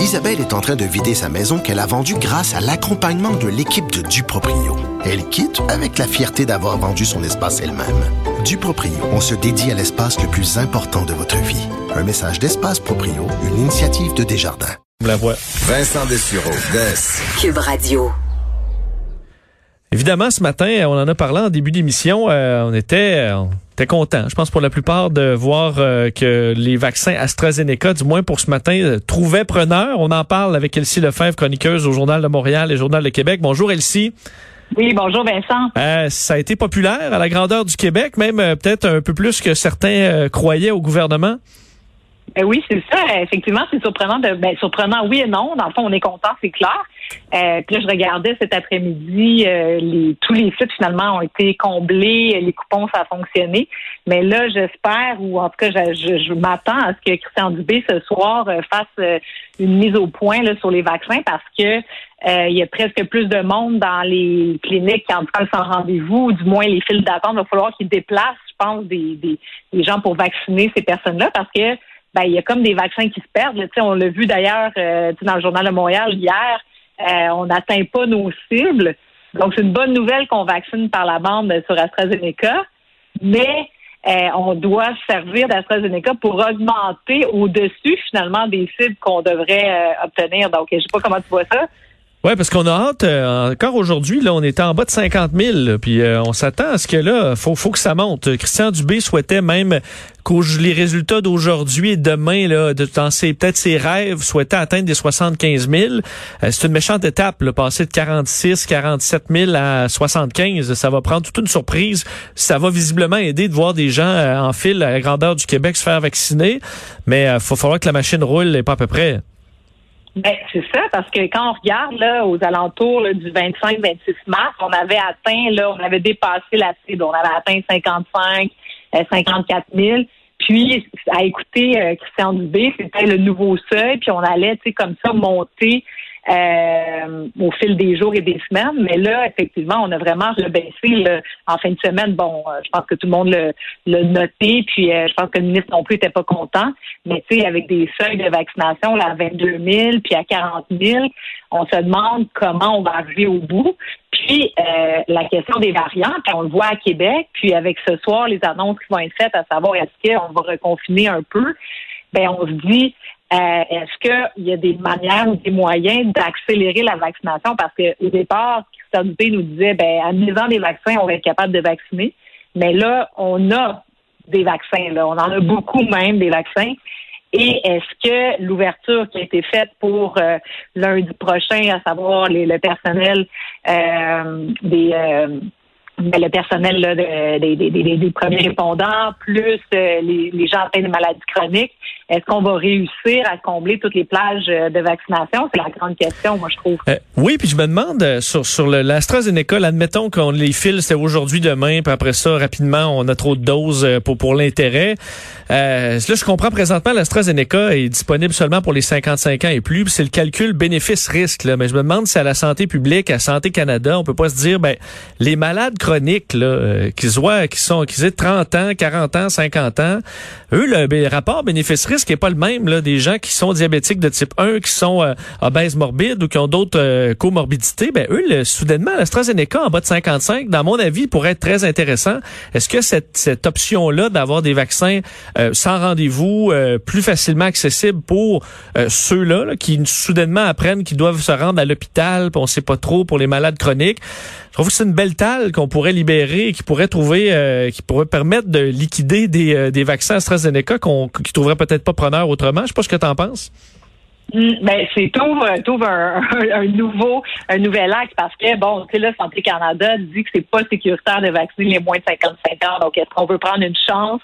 Isabelle est en train de vider sa maison qu'elle a vendue grâce à l'accompagnement de l'équipe de Duproprio. Elle quitte avec la fierté d'avoir vendu son espace elle-même. Duproprio, on se dédie à l'espace le plus important de votre vie. Un message d'Espace Proprio, une initiative de Desjardins. La voix. Vincent Dessureau, Des. Cube Radio. Évidemment, ce matin, on en a parlé en début d'émission. Euh, on était, euh, Je pense pour la plupart de voir euh, que les vaccins AstraZeneca, du moins pour ce matin, euh, trouvaient preneur. On en parle avec Elsie Lefebvre, chroniqueuse au Journal de Montréal et Journal de Québec. Bonjour Elsie. Oui, bonjour Vincent. Euh, ça a été populaire à la grandeur du Québec, même peut-être un peu plus que certains croyaient au gouvernement. Ben oui, c'est ça. Effectivement, c'est surprenant. De, ben, surprenant, oui et non. Dans le fond, on est content, c'est clair. Euh, puis là, je regardais cet après-midi, euh, les, tous les sites finalement ont été comblés, les coupons, ça a fonctionné. Mais là, j'espère, ou en tout cas, je, je, m'attends à ce que Christian Dubé ce soir euh, fasse euh, une mise au point là, sur les vaccins parce que il y a presque plus de monde dans les cliniques qui en tout cas sans rendez-vous, ou du moins les files d'attente. Il va falloir qu'ils déplacent, je pense, des, des, des gens pour vacciner ces personnes-là parce que ben, il y a comme des vaccins qui se perdent. Là. On l'a vu d'ailleurs euh, dans le Journal de Montréal hier. Euh, on n'atteint pas nos cibles. Donc, c'est une bonne nouvelle qu'on vaccine par la bande sur AstraZeneca, mais euh, on doit servir d'AstraZeneca pour augmenter au-dessus, finalement, des cibles qu'on devrait obtenir. Donc, je sais pas comment tu vois ça. Oui, parce qu'on a hâte, euh, encore aujourd'hui, là, on était en bas de 50 000, puis euh, on s'attend à ce que là, faut, faut que ça monte. Christian Dubé souhaitait même les résultats d'aujourd'hui et demain, là, de peut-être ses rêves, souhaitait atteindre des 75 000. Euh, c'est une méchante étape, là, passer de 46, 47 000 à 75. Ça va prendre toute une surprise. Ça va visiblement aider de voir des gens en file à la grandeur du Québec se faire vacciner, mais il faut falloir que la machine roule et pas à peu près. Ben, c'est ça, parce que quand on regarde là, aux alentours du 25-26 mars, on avait atteint, là, on avait dépassé la cible. On avait atteint 55, 54 000. Puis, à écouter euh, Christian Dubé, c'était le nouveau seuil, puis on allait, tu sais, comme ça, monter euh, au fil des jours et des semaines. Mais là, effectivement, on a vraiment rebaissé en fin de semaine. Bon, euh, je pense que tout le monde l'a noté, puis euh, je pense que le ministre non plus n'était pas content. Mais tu sais, avec des seuils de vaccination là, à 22 000 puis à 40 000, on se demande comment on va arriver au bout. Puis la question des variants, puis on le voit à Québec, puis avec ce soir les annonces qui vont être faites à savoir est-ce qu'on va reconfiner un peu, ben on se dit euh, est-ce qu'il y a des manières ou des moyens d'accélérer la vaccination? Parce qu'au départ, Christian Dupé nous disait, ben, en misant des vaccins, on va être capable de vacciner. Mais là, on a des vaccins, là. On en a beaucoup même, des vaccins. Et est-ce que l'ouverture qui a été faite pour euh, lundi prochain, à savoir le personnel euh, des ben, le personnel des, premiers répondants, plus les, les gens atteints de maladies chroniques, est-ce qu'on va réussir à combler toutes les plages euh, de vaccination? C'est la grande question, moi, je trouve. Euh, oui, puis je me demande, euh, sur, sur l'AstraZeneca, admettons qu'on les file, c'est aujourd'hui, demain, puis après ça, rapidement, on a trop de doses pour, pour l'intérêt. Euh, là, je comprends présentement, l'AstraZeneca est disponible seulement pour les 55 ans et plus, c'est le calcul bénéfice-risque. Mais je me demande si à la santé publique, à Santé Canada, on peut pas se dire, ben, les malades chroniques, là, qui, soient, qui sont, qui aient 30 ans, 40 ans, 50 ans, eux, le rapport bénéfice-risque, n'est pas le même là, des gens qui sont diabétiques de type 1, qui sont euh, obèses morbides ou qui ont d'autres euh, comorbidités. Ben eux, le, soudainement, l'AstraZeneca en bas de 55, dans mon avis, pourrait être très intéressant. Est-ce que cette, cette option-là d'avoir des vaccins euh, sans rendez-vous, plus facilement accessibles pour ceux-là qui soudainement apprennent qu'ils doivent se rendre à l'hôpital, on sait pas trop pour les malades chroniques. Je trouve que c'est une belle talle qu'on pourrait libérer et qui pourrait trouver, qui pourrait permettre de liquider des, des vaccins AstraZeneca qu'on qui trouverait peut-être pas preneur autrement. Je sais pas ce que tu en penses. Mm, ben, c'est tout, un, un, nouveau, un nouvel acte parce que, bon, tu sais, là, Santé Canada dit que c'est pas sécuritaire de vacciner les moins de 55 ans. Donc, est-ce qu'on veut prendre une chance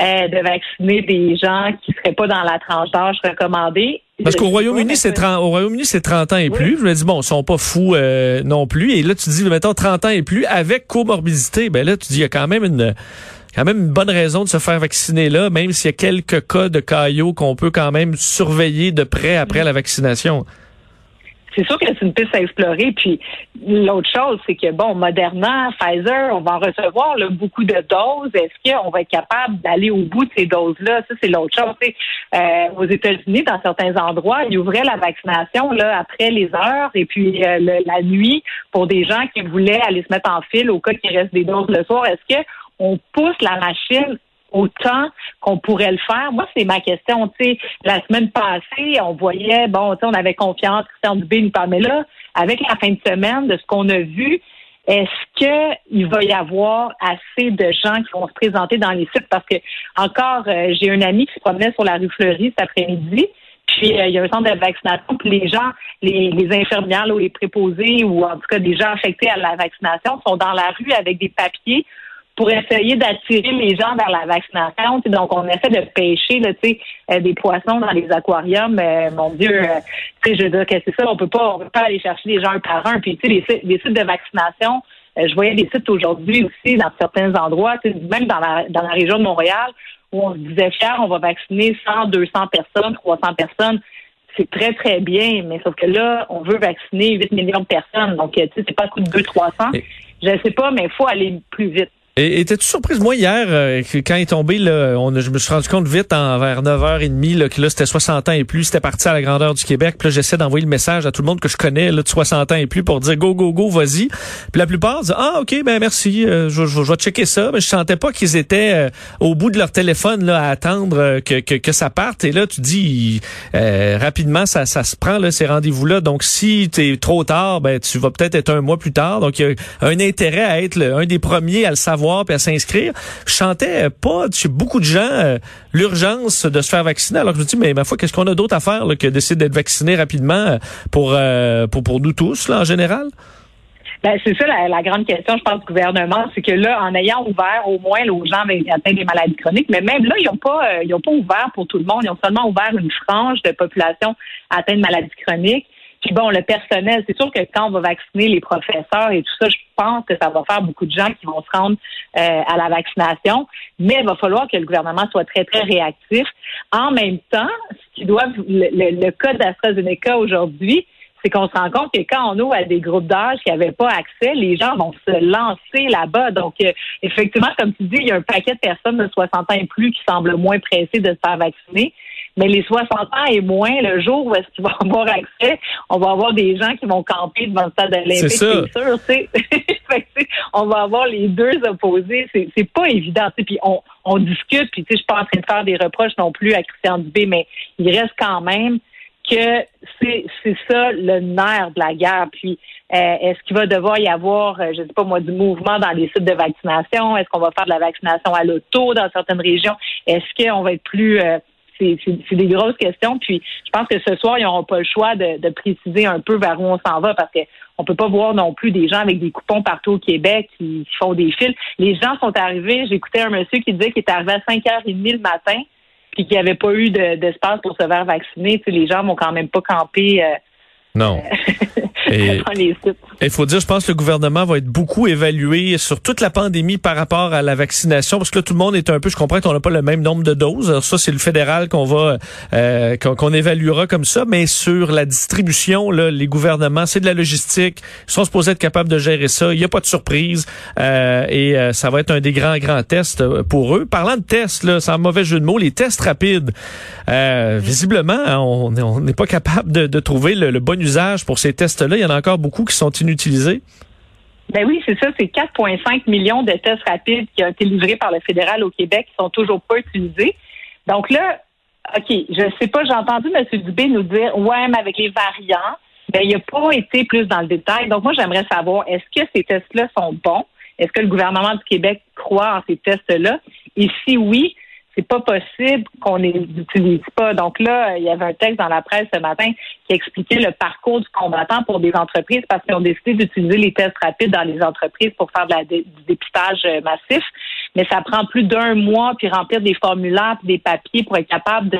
euh, de vacciner des gens qui seraient pas dans la tranche d'âge recommandée? Parce qu'au Royaume-Uni, c'est 30, au Royaume-Uni, c'est 30 ans et plus. Je me dis, bon, ils sont pas fous euh, non plus. Et là, tu dis, mettons, 30 ans et plus avec comorbidité. Ben là, tu dis, il y a quand même une quand même une bonne raison de se faire vacciner là, même s'il y a quelques cas de caillots qu'on peut quand même surveiller de près après la vaccination. C'est sûr que c'est une piste à explorer. Puis l'autre chose, c'est que bon, Moderna, Pfizer, on va en recevoir beaucoup de doses. Est-ce qu'on va être capable d'aller au bout de ces doses-là? Ça, c'est l'autre chose. Euh, aux États-Unis, dans certains endroits, ils ouvraient la vaccination là après les heures et puis euh, la nuit pour des gens qui voulaient aller se mettre en file au cas qu'il reste des doses le soir. Est-ce que on pousse la machine autant qu'on pourrait le faire. Moi, c'est ma question. Tu sais, la semaine passée, on voyait, bon, tu sais, on avait confiance, Christian Dubé nous parlait, là, avec la fin de semaine, de ce qu'on a vu, est-ce qu'il va y avoir assez de gens qui vont se présenter dans les sites? Parce que, encore, euh, j'ai un ami qui se promenait sur la rue Fleury cet après-midi, puis euh, il y a un centre de vaccination, puis les gens, les, les infirmières ou les préposés, ou en tout cas des gens affectés à la vaccination, sont dans la rue avec des papiers pour essayer d'attirer les gens vers la vaccination. donc, on essaie de pêcher là, euh, des poissons dans les aquariums. Euh, mon Dieu, euh, je veux dire que c'est ça, on peut pas, on peut pas aller chercher les gens un par un. Puis, tu sais, les, les, sites de vaccination, je voyais des sites aujourd'hui aussi dans certains endroits, même dans la, dans la région de Montréal, où on se disait fier, on va vacciner 100, 200 personnes, 300 personnes c'est très, très bien, mais sauf que là, on veut vacciner 8 millions de personnes. Donc, tu sais, c'est pas le coup de 200, 300. Je ne sais pas, mais il faut aller plus vite. Et étais-tu surprise, moi, hier, euh, quand il est tombé, là, on, je me suis rendu compte vite, en, vers 9h30, là, que là, c'était 60 ans et plus, c'était parti à la grandeur du Québec. Puis là, j'essaie d'envoyer le message à tout le monde que je connais, là, de 60 ans et plus, pour dire go, go, go, vas-y. Puis la plupart disent, ah, OK, ben merci, euh, je, je, vais checker ça. Mais je sentais pas qu'ils étaient euh, au bout de leur téléphone, là, à attendre que, que, que, ça parte. Et là, tu dis, rapidement, ça, ça se prend, là, ces rendez-vous-là. Donc, si tu es trop tard, ben, tu vas peut-être être un mois plus tard. Donc, il y a un intérêt à être un des premiers à le savoir et à s'inscrire. Je chantais pas chez beaucoup de gens euh, l'urgence de se faire vacciner. Alors je me dis, mais ma foi, qu'est-ce qu'on a d'autre à faire que d'essayer d'être vacciné rapidement euh, pour, euh, pour, pour nous tous, là, en général? Ben, c'est ça la, grande question, je pense, du gouvernement, c'est que là, en ayant ouvert au moins aux gens atteints des maladies chroniques, mais même là, ils n'ont pas, pas ouvert pour tout le monde. Ils ont seulement ouvert une frange de population atteinte de maladies chroniques. Puis bon, le personnel, c'est sûr que quand on va vacciner les professeurs et tout ça, je pense que ça va faire beaucoup de gens qui vont se rendre euh, à la vaccination, mais il va falloir que le gouvernement soit très, très réactif. En même temps, ce qui doit, le, le, cas d'AstraZeneca aujourd'hui, c'est qu'on se rend compte que quand on ouvre à des groupes d'âge qui n'avaient pas accès, les gens vont se lancer là-bas. Donc, euh, effectivement, comme tu dis, il y a un paquet de personnes de 60 ans et plus qui semblent moins pressées de se faire vacciner. Mais les 60 ans et moins, le jour où est-ce qu'ils vont avoir accès, on va avoir des gens qui vont camper devant le stade olympique. C'est sûr, on va avoir les deux opposés. C'est pas évident. Puis on, on discute, puis je suis pas en train de faire des reproches non plus à Christian Dubé, mais il reste quand même que c'est ça le nerf de la guerre. Puis euh, est-ce qu'il va devoir y avoir, euh, je ne sais pas moi, du mouvement dans les sites de vaccination? Est-ce qu'on va faire de la vaccination à l'auto dans certaines régions? Est-ce qu'on va être plus euh, c'est des grosses questions. Puis je pense que ce soir, ils n'auront pas le choix de, préciser un peu vers où on s'en va parce qu'on on peut pas voir non plus des gens avec des coupons partout au Québec qui, font des fils. Les gens sont arrivés, j'écoutais un monsieur qui disait qu'il était arrivé à 5h30 le matin puis qu'il n'y avait pas eu d'espace pour se faire vacciner. Tu les gens vont quand même pas camper. Euh, non. il faut dire, je pense que le gouvernement va être beaucoup évalué sur toute la pandémie par rapport à la vaccination, parce que là, tout le monde est un peu, je comprends qu'on n'a pas le même nombre de doses. Alors ça, c'est le fédéral qu'on va, euh, qu'on évaluera comme ça, mais sur la distribution, là, les gouvernements, c'est de la logistique, ils sont supposés être capables de gérer ça. Il n'y a pas de surprise euh, et euh, ça va être un des grands, grands tests pour eux. Parlant de tests, là, sans mauvais jeu de mots, les tests rapides, visiblement, on n'est pas capable de, de trouver le, le bon pour ces tests-là. Il y en a encore beaucoup qui sont inutilisés. Ben oui, c'est ça. C'est 4,5 millions de tests rapides qui ont été livrés par le fédéral au Québec qui sont toujours pas utilisés. Donc là, OK, je sais pas, j'ai entendu M. Dubé nous dire, ouais, mais avec les variants, ben, il n'a pas été plus dans le détail. Donc moi, j'aimerais savoir, est-ce que ces tests-là sont bons? Est-ce que le gouvernement du Québec croit en ces tests-là? Et si oui, c'est pas possible qu'on les utilise pas. Donc là, il y avait un texte dans la presse ce matin qui expliquait le parcours du combattant pour des entreprises parce qu'ils ont décidé d'utiliser les tests rapides dans les entreprises pour faire du dépistage euh, massif. Mais ça prend plus d'un mois puis remplir des formulaires puis des papiers pour être capable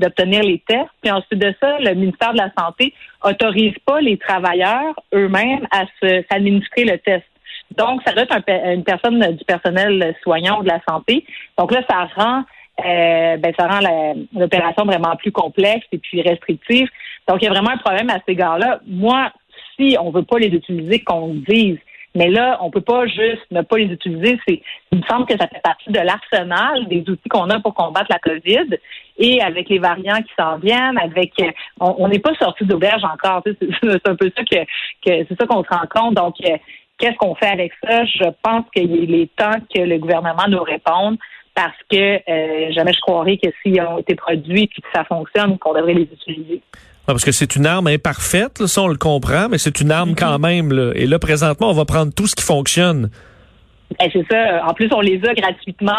d'obtenir les tests. Puis ensuite de ça, le ministère de la Santé autorise pas les travailleurs eux-mêmes à s'administrer le test. Donc, ça doit être une personne du personnel soignant ou de la santé. Donc là, ça rend euh, ben, ça rend l'opération vraiment plus complexe et puis restrictive. Donc, il y a vraiment un problème à cet égard-là. Moi, si on veut pas les utiliser, qu'on le dise. Mais là, on peut pas juste ne pas les utiliser. Il me semble que ça fait partie de l'arsenal des outils qu'on a pour combattre la COVID. Et avec les variants qui s'en viennent, avec, on n'est pas sorti d'auberge encore. C'est, un peu ça que, que c'est ça qu'on se rend compte. Donc, euh, qu'est-ce qu'on fait avec ça? Je pense qu'il est temps que le gouvernement nous réponde parce que euh, jamais je croirais que s'ils ont été produits et que ça fonctionne, qu'on devrait les utiliser parce que c'est une arme imparfaite, là, ça on le comprend, mais c'est une arme mm-hmm. quand même. Là. Et là, présentement, on va prendre tout ce qui fonctionne. Ben, c'est ça. En plus, on les a gratuitement.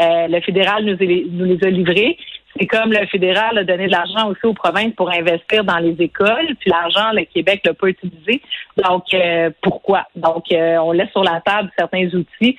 Euh, le fédéral nous, nous les a livrés. C'est comme le fédéral a donné de l'argent aussi aux provinces pour investir dans les écoles, puis l'argent, le Québec l'a pas utilisé. Donc, euh, pourquoi? Donc, euh, on laisse sur la table certains outils.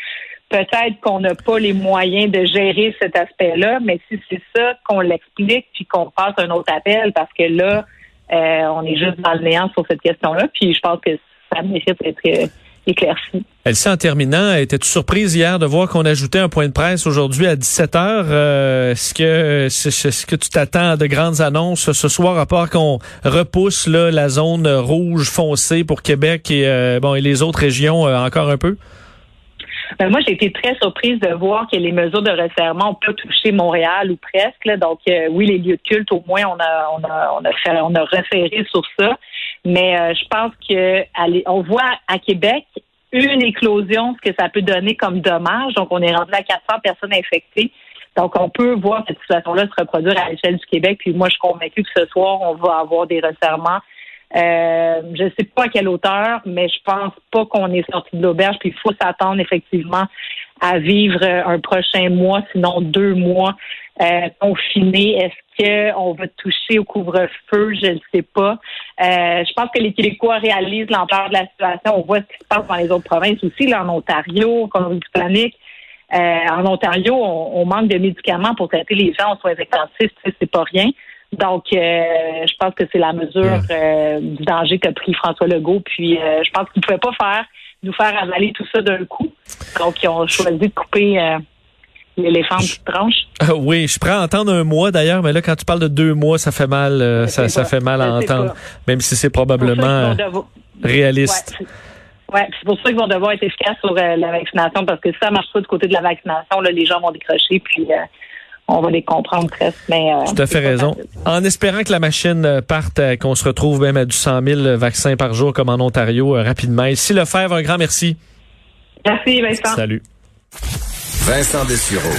Peut-être qu'on n'a pas les moyens de gérer cet aspect-là, mais si c'est ça, qu'on l'explique, puis qu'on passe un autre appel, parce que là, euh, on est juste dans le néant sur cette question-là. Puis je pense que ça mérite d'être euh, éclairci. Elsie, en terminant, étais-tu surprise hier de voir qu'on ajoutait un point de presse aujourd'hui à 17 heures? Euh, est-ce que est-ce que tu t'attends à de grandes annonces ce soir, à part qu'on repousse là, la zone rouge foncée pour Québec et bon et les autres régions encore un peu? Ben, moi, j'ai été très surprise de voir que les mesures de resserrement ont pas touché Montréal ou presque. Donc, euh, oui, les lieux de culte, au moins, on a, on a, on a, fait, on a référé sur ça. Mais euh, je pense que on voit à Québec une éclosion, ce que ça peut donner comme dommage. Donc, on est rendu à 400 personnes infectées. Donc, on peut voir cette situation-là se reproduire à l'échelle du Québec. Puis moi, je suis convaincue que ce soir, on va avoir des resserrements euh, je ne sais pas à quelle hauteur, mais je pense pas qu'on est sorti de l'auberge. Puis il faut s'attendre effectivement à vivre un prochain mois, sinon deux mois euh, confinés. Est-ce qu'on va toucher au couvre-feu? Je ne sais pas. Euh, je pense que les Québécois réalisent l'ampleur de la situation. On voit ce qui se passe dans les autres provinces aussi, là, en Ontario, en Colombie-Britannique. Euh, en Ontario, on, manque de médicaments pour traiter les gens en soins intensifs. C'est pas rien. Donc, euh, je pense que c'est la mesure euh, du danger qu'a pris François Legault. Puis, euh, je pense qu'il ne pouvait pas faire nous faire avaler tout ça d'un coup. Donc, ils ont choisi de couper l'éléphant en petites tranches. oui, je prends à entendre un mois d'ailleurs, mais là, quand tu parles de deux mois, ça fait mal, ça, ça fait mal à entendre, même si c'est probablement réaliste. Oui, c'est pour ça qu'ils vont devoir être efficaces sur la vaccination, parce que si ça marche pas du côté de la vaccination, là, les gens vont décrocher, puis on va les comprendre presque. Mais, euh, Tout à fait raison. En espérant que la machine euh, parte, euh, qu'on se retrouve même à du 100 000 vaccins par jour comme en Ontario rapidement. Ici Lefebvre, un grand merci. Merci Vincent. Salut. Vincent Dessureau,